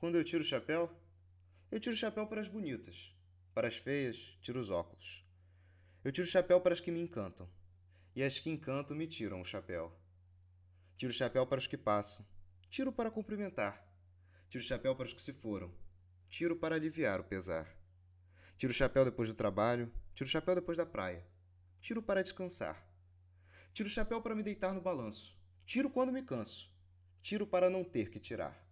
Quando eu tiro o chapéu, eu tiro o chapéu para as bonitas. Para as feias, tiro os óculos. Eu tiro o chapéu para as que me encantam. E as que encantam me tiram o chapéu. Tiro o chapéu para os que passam. Tiro para cumprimentar. Tiro o chapéu para os que se foram. Tiro para aliviar o pesar. Tiro o chapéu depois do trabalho. Tiro o chapéu depois da praia. Tiro para descansar. Tiro o chapéu para me deitar no balanço. Tiro quando me canso. Tiro para não ter que tirar.